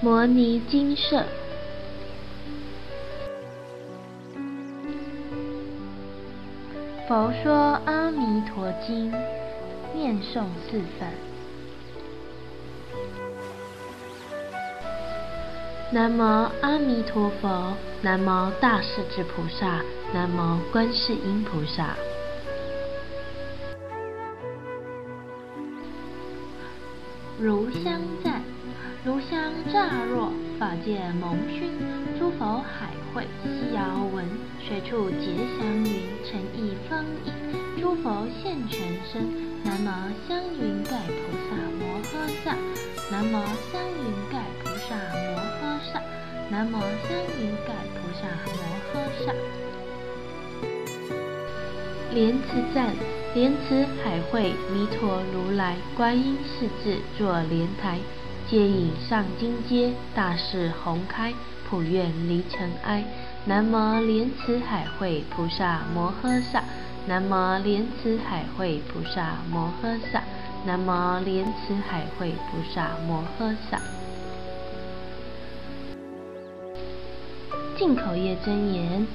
摩尼金舍。佛说阿弥陀经，念诵示范。南无阿弥陀佛，南无大势至菩萨，南无观世音菩萨。如香炉，香乍若，法界蒙熏，诸佛海会，悉遥闻，随处结祥云，诚意方引，诸佛现全身。南无香云盖菩萨摩诃萨，南无香云盖菩萨摩诃萨，南无香云盖菩萨摩诃萨。莲池赞。莲池海会弥陀如来观音世智坐莲台，接引上金阶，大势宏开，普愿离尘埃。南无莲池海会菩萨摩诃萨，南无莲池海会菩萨摩诃萨，南无莲池海会菩萨摩诃萨。进口业真言。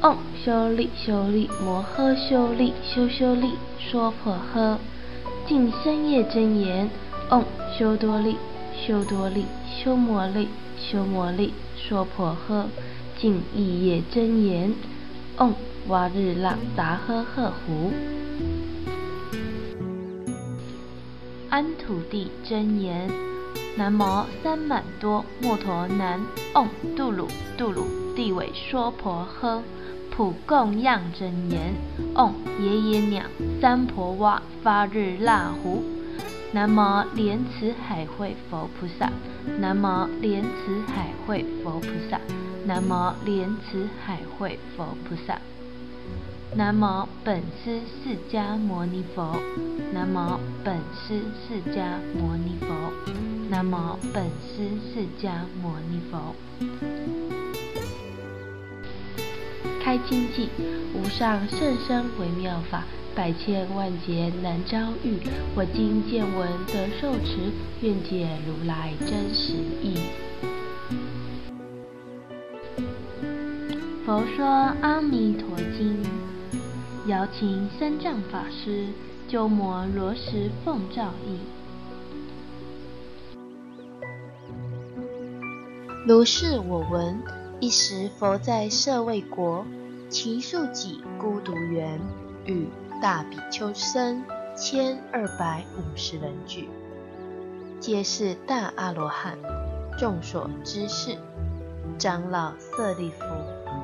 嗡修利修利摩诃修利修修利娑婆诃。净身业真言。嗡修多利修多利修摩利修摩利娑婆诃。净意业真言。嗡瓦日朗达诃诃胡。安土地真言。南摩三满多摩陀南。嗡度鲁度鲁地尾娑婆诃。普供养真言，嗡爷爷娘三婆哇发日那胡，南无莲池海会佛菩萨，南无莲池海会佛菩萨，南无莲池海会佛菩萨，南无本师释迦牟尼佛，南无本师释迦牟尼佛，南无本师释迦牟尼佛。开经记，无上甚深微妙法，百千万劫难遭遇。我今见闻得受持，愿解如来真实义。佛说阿弥陀经，邀请三藏法师鸠摩罗什奉诏译。如是我闻。一时，佛在舍卫国，其数己孤独园，与大比丘僧千二百五十人聚，皆是大阿罗汉，众所知事。长老舍利弗、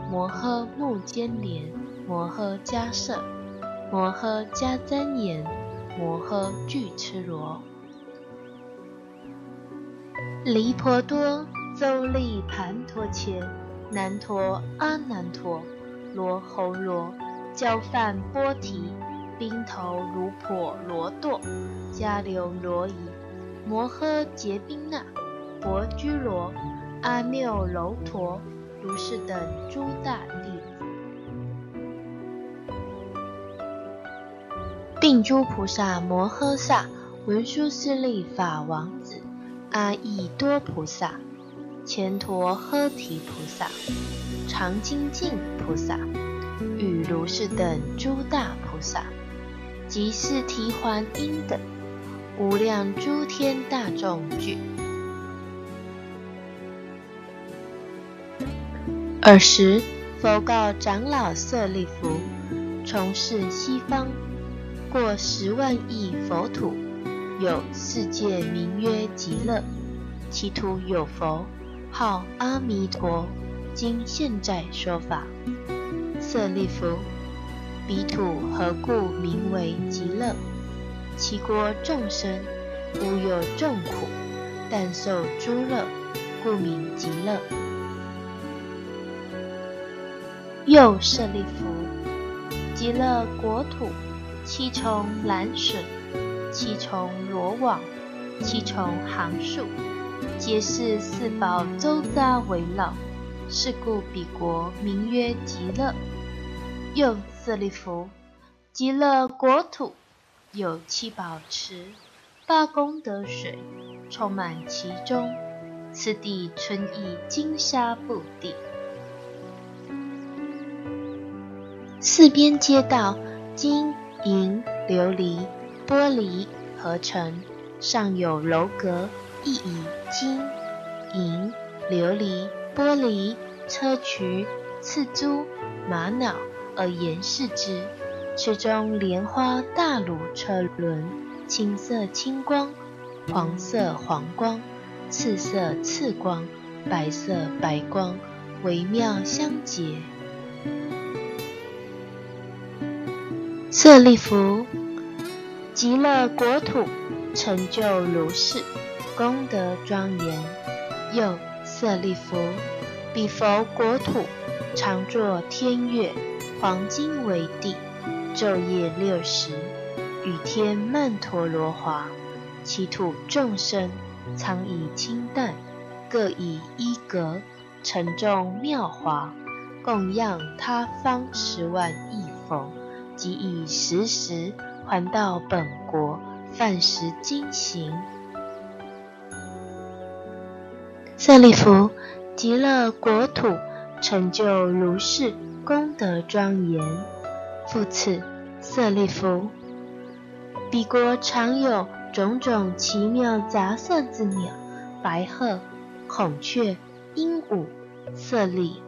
摩诃目犍连、摩诃迦摄、摩诃迦旃延、摩诃俱絺罗、离婆多、周利盘陀伽。南陀阿难陀罗侯罗交饭波提冰头如婆罗堕迦流罗夷摩诃结宾那薄居罗阿耨楼陀如是等诸大弟子，并诸菩萨摩诃萨文殊师利法王子阿逸多菩萨。前陀诃提菩萨、常精进菩萨与如是等诸大菩萨，及是提还因等无量诸天大众聚。尔时，佛告长老舍利弗：从事西方，过十万亿佛土，有世界名曰极乐，其土有佛。号阿弥陀，今现在说法。舍利弗，彼土何故名为极乐？其国众生无有众苦，但受诸乐，故名极乐。又舍利弗，极乐国土，七重蓝笋，七重罗网，七重行树。皆是四宝周匝围绕，是故彼国名曰极乐。又舍利弗，极乐国土有七宝池，八功德水充满其中，此地春意金沙布地。四边街道金银琉璃玻璃合成，上有楼阁，亦以金银琉璃玻璃砗磲赤珠玛瑙而严饰之。池中莲花大鲁车轮，青色青光，黄色黄光，赤色赤光，白色白光，微妙相结。舍利弗，极乐国土成就如是，功德庄严。又舍利弗，彼佛国土常作天乐，黄金为地。昼夜六时，雨天曼陀罗华，其土众生常以清淡，各以一格，沉重妙华，供养他方十万亿佛，即以时时还到本国，饭食精行。舍利弗，极乐国土成就如是功德庄严。复次，舍利弗，彼国常有种种奇妙杂色之鸟，白鹤、孔雀、鹦鹉、色利、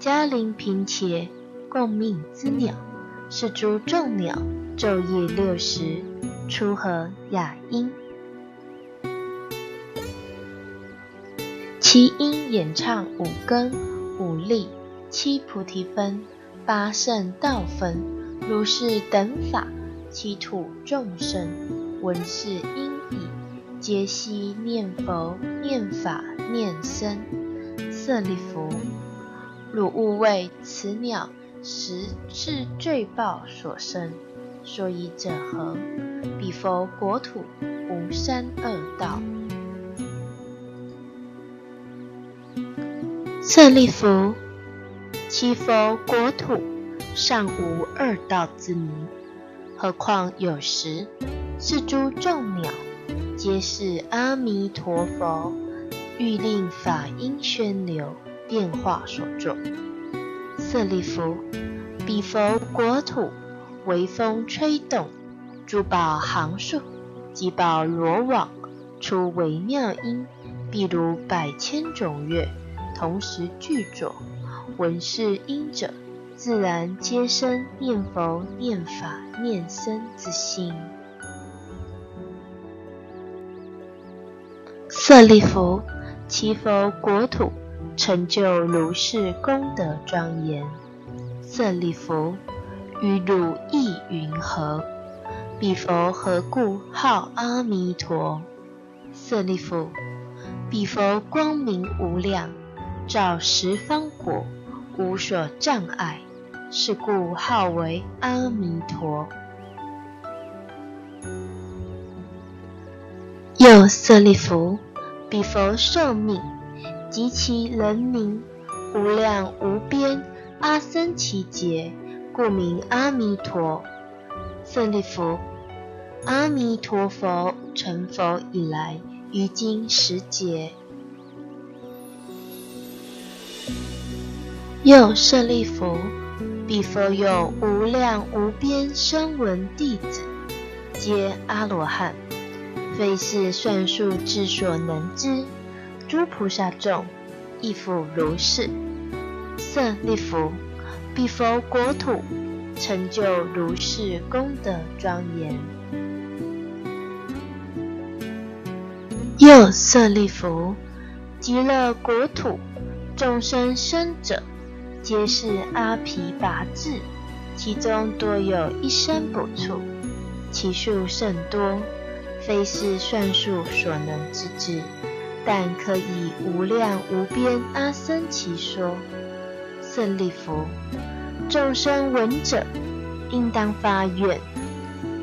嘉陵平且，共命之鸟，是诸众鸟，昼夜六时，出和雅音，其音演唱五根、五力、七菩提分、八圣道分。如是等法，其土众生闻是音已，皆悉念佛、念法、念僧。舍利弗，汝勿为此鸟实是罪报所生，所以者何？彼佛国土无三恶道。舍利弗，其佛国土。尚无二道之名，何况有时是诸众鸟，皆是阿弥陀佛欲令法音宣流，变化所作。舍利弗，彼佛国土微风吹动，珠宝行树，及宝罗网，出微妙音，譬如百千种乐，同时具作。闻是音者。自然皆生念佛、念法、念僧之心。舍利弗，其佛国土成就如是功德庄严。舍利弗，于汝意云何？彼佛何故号阿弥陀？舍利弗，彼佛光明无量，照十方国，无所障碍。是故号为阿弥陀。又舍利弗，彼佛寿命及其人民无量无边，阿僧祇劫，故名阿弥陀。舍利弗，阿弥陀佛成佛以来，于今十劫。又舍利弗。彼佛有无量无边声闻弟子，皆阿罗汉，非是算数智所能知。诸菩萨众亦复如是。舍利弗，彼佛国土成就如是功德庄严。又舍利弗，极乐国土众生生者。皆是阿毗跋致，其中多有一身补处，其数甚多，非是算数所能知之。但可以无量无边阿僧祇说。舍利弗，众生闻者，应当发愿，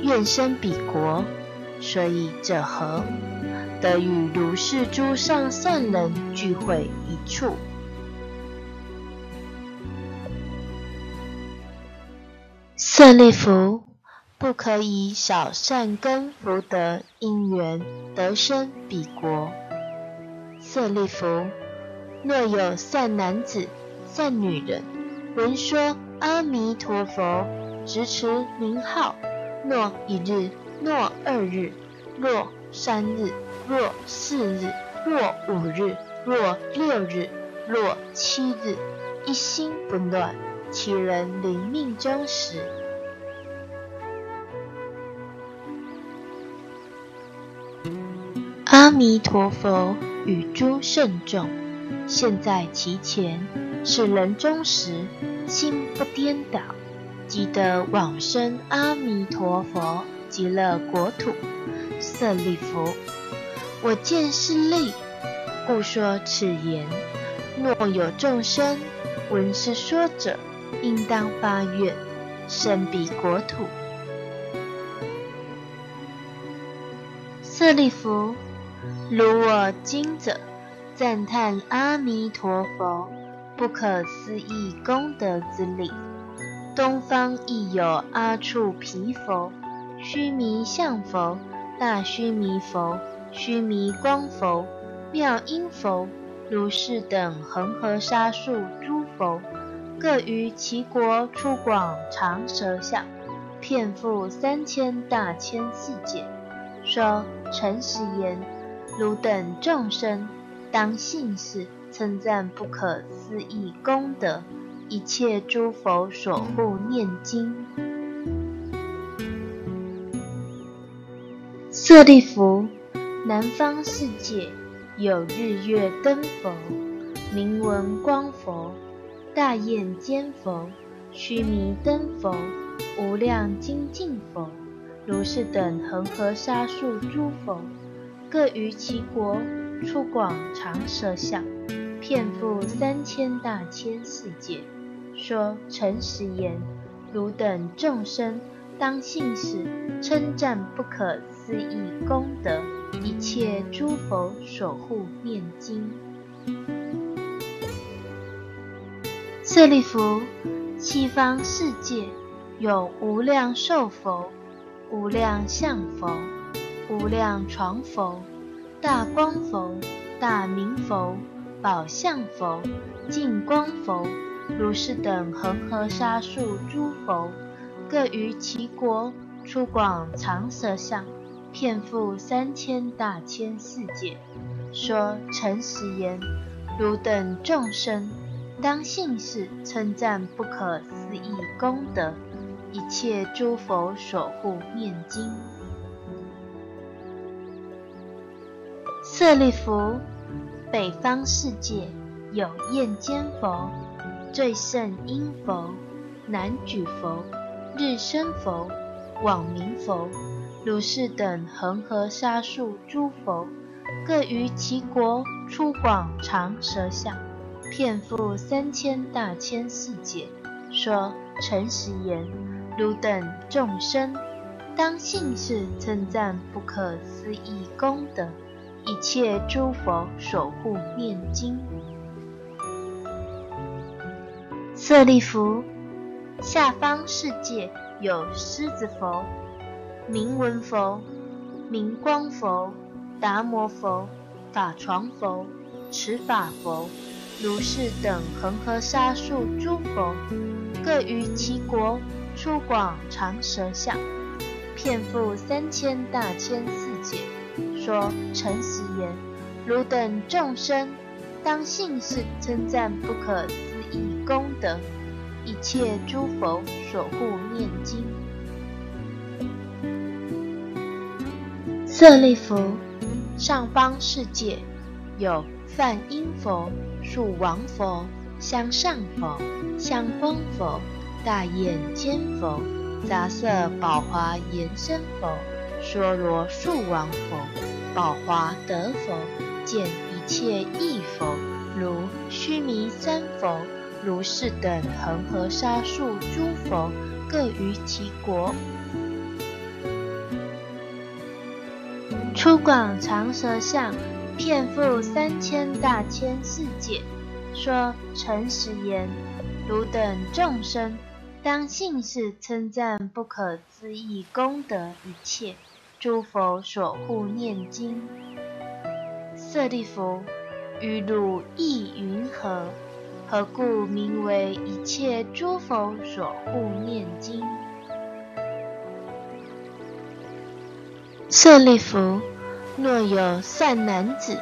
愿生彼国。所以者何？得与如是诸上善人聚会一处。舍利弗，不可以少善根福德因缘得生彼国。舍利弗，若有善男子、善女人，闻说阿弥陀佛，直持名号，若一日，若二日，若三日，若四日，若五日，若六日，若七日，一心不乱，其人临命终时，阿弥陀佛与诸圣众现在其前，是人终时心不颠倒，即得往生阿弥陀佛极乐国土。舍利弗，我见是利，故说此言。若有众生闻是说者，应当发愿，生彼国土。舍利弗。如我今者赞叹阿弥陀佛不可思议功德之力，东方亦有阿处毗佛、须弥相佛、大须弥佛、须弥光佛、妙音佛、如是等恒河沙数诸佛，各于其国出广长舌相，遍覆三千大千世界，说诚实言。汝等众生，当信是称赞不可思议功德，一切诸佛所护念经。舍利弗，南方世界有日月灯佛、明文光佛、大焰坚佛、须弥灯佛、无量精进佛、如是等恒河沙数诸佛。各于其国出广长舌相，遍覆三千大千世界，说诚实言：汝等众生当信使，称赞不可思议功德，一切诸佛守护念经。舍利弗，西方世界有无量寿佛、无量相佛。无量床佛、大光佛、大明佛、宝相佛、净光佛、如是等恒河沙数诸佛，各于其国出广长舌相，遍覆三千大千世界，说诚实言：汝等众生，当信是称赞不可思议功德，一切诸佛守护念经。舍利弗，北方世界有焰尖佛、最胜音佛、南举佛、日生佛、往明佛、如是等恒河沙数诸佛，各于其国出广长舌相，遍覆三千大千世界，说诚实言：汝等众生，当信是称赞不可思议功德。一切诸佛守护念经。舍利弗，下方世界有狮子佛、明文佛、明光佛、达摩佛、法床佛、持法佛、如是等恒河沙数诸佛，各于其国出广长舌相，遍覆三千大千世界。说诚实言：汝等众生，当信是称赞不可思议功德，一切诸佛所护念经。舍利弗，上方世界有梵音佛、树王佛、香上佛、香光佛、大眼尖佛、杂色宝华延伸佛。说罗树王佛、宝华德佛，见一切异佛，如须弥山佛、如是等恒河沙数诸佛，各于其国，出广长舌相，遍覆三千大千世界，说诚实言：汝等众生，当信是称赞不可思议功德一切。诸佛所护念经，舍利弗，于汝意云何？何故名为一切诸佛所护念经？舍利弗，若有善男子、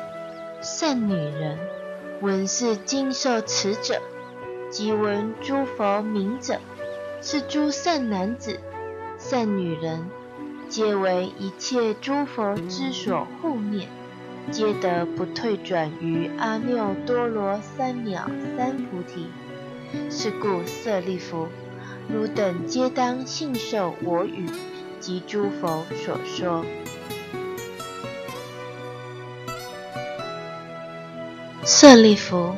善女人，闻是经受持者，即闻诸佛名者，是诸善男子、善女人，皆为一切诸佛之所护念。皆得不退转于阿耨多罗三藐三菩提。是故舍利弗，汝等皆当信受我语及诸佛所说。舍利弗，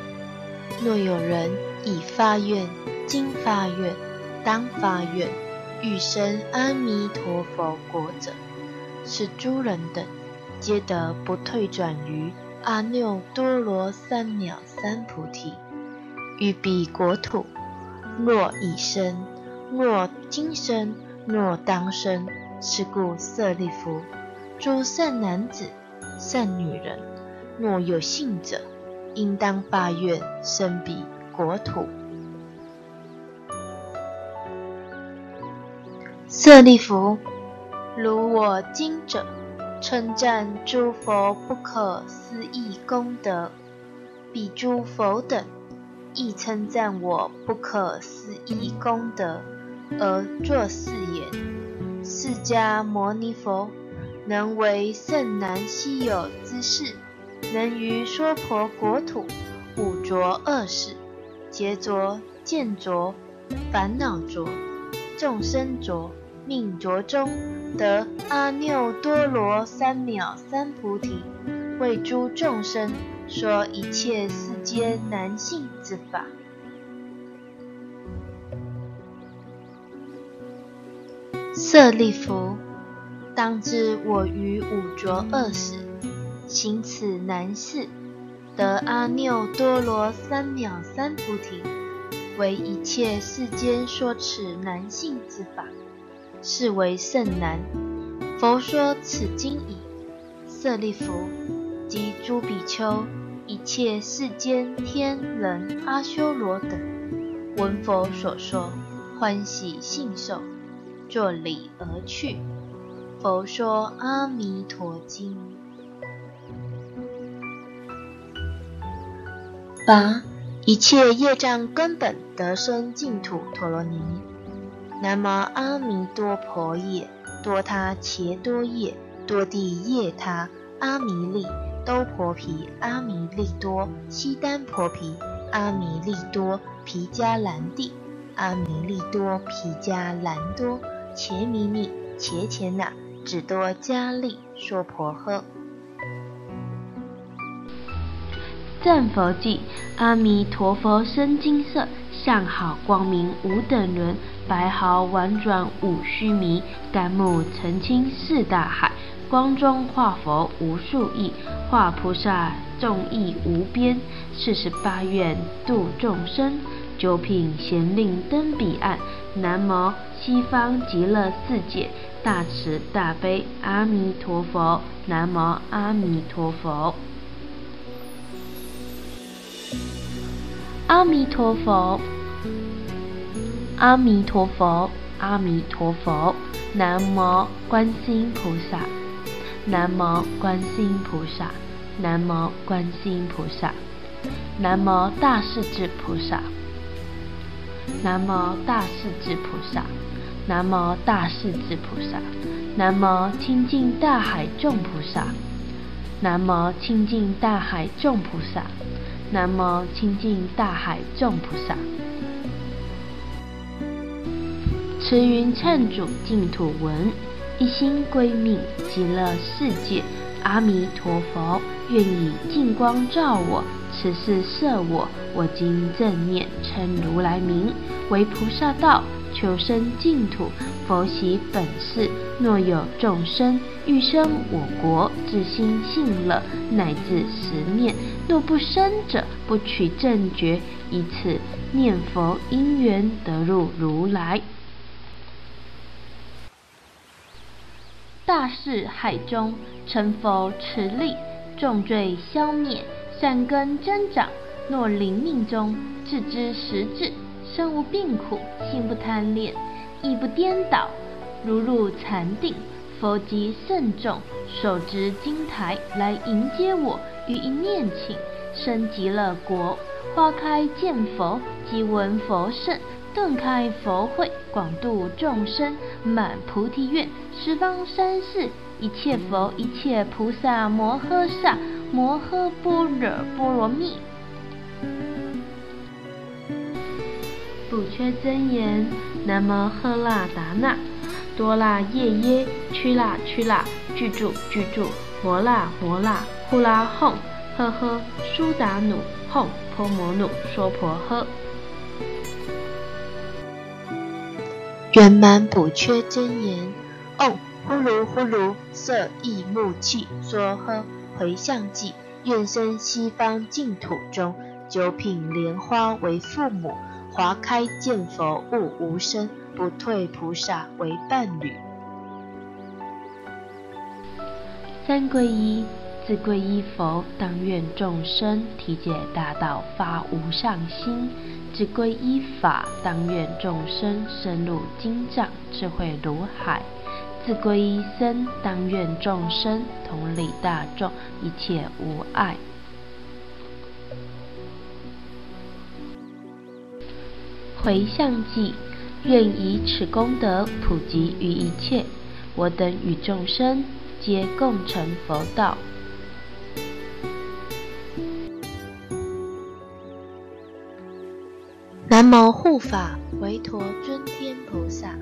若有人已发愿、今发愿、当发愿，欲生阿弥陀佛国者，是诸人等。皆得不退转于阿耨多罗三藐三菩提。欲彼国土，若已生，若今生，若当生，是故舍利弗，诸善男子、善女人，若有信者，应当发愿生彼国土。舍利弗，如我今者。称赞诸佛不可思议功德，彼诸佛等亦称赞我不可思议功德，而作是言：释迦牟尼佛能为甚难稀有之事，能于娑婆国土五浊恶世、劫浊、见浊、烦恼浊、众生浊。命浊中得阿耨多罗三藐三菩提，为诸众生说一切世间难信之法。舍利弗，当知我于五浊恶世行此难事，得阿耨多罗三藐三菩提，为一切世间说此难信之法。是为甚难。佛说此经已，舍利弗，及诸比丘、一切世间天人阿修罗等，闻佛所说，欢喜信受，作礼而去。佛说阿弥陀经。八一切业障根本得生净土陀罗尼。南无阿弥多婆夜，多他伽多夜，多地夜他阿弥利多婆毗阿弥利多悉耽婆毗阿弥利多毗迦兰帝阿弥利多毗迦兰多伽弥尼伽伽那只多迦利娑婆诃。赞佛偈，阿弥陀佛身金色，相好光明无等伦。白毫婉转五须弥，甘木澄清四大海。光中化佛无数亿，化菩萨众亿无边。四十八愿度众生，九品贤令登彼岸。南无西方极乐世界大慈大悲阿弥陀佛。南无阿弥陀佛。阿弥陀佛。阿弥陀佛，阿弥陀佛，南无观世音菩萨，南无观世音菩萨，南无观世音菩萨，南无大势至菩萨，南无大势至菩萨，南无大势至菩萨，南无清净大海众菩萨，南无清净大海众菩萨，南无清净大海众菩萨。慈云忏主净土文，一心归命极乐世界。阿弥陀佛，愿以净光照我，此事摄我。我今正念称如来名，为菩萨道，求生净土。佛喜本事，若有众生欲生我国，自心信乐，乃至十念。若不生者，不取正觉，以此念佛因缘得入如来。大势海中，成佛持力，重罪消灭，善根增长。若临命中，置之实质，身无病苦，心不贪恋，意不颠倒，如入禅定。佛即慎重，手执金台来迎接我，于一念请，生极乐国。花开见佛，即闻佛圣，顿开佛慧，广度众生，满菩提愿，十方三世一切佛，一切菩萨摩诃萨，摩诃般若波罗蜜。不缺真言，南无赫那达那。多啦耶耶，屈啦屈啦，具住具住，摩啦摩啦，呼啦哄，呵呵，苏达努，哄婆摩努，娑婆诃。圆满补缺真言，哦，呼噜呼噜，色意木气，娑诃，回向偈，愿生西方净土中，九品莲花为父母，华开见佛悟无生。不退菩萨为伴侣。三皈依，自皈依佛，当愿众生体解大道，发无上心；自皈依法，当愿众生深入经藏，智慧如海；自皈依僧，当愿众生同理大众，一切无碍。回向偈。愿以此功德普及于一切，我等与众生皆共成佛道。南无护法维陀尊天菩萨。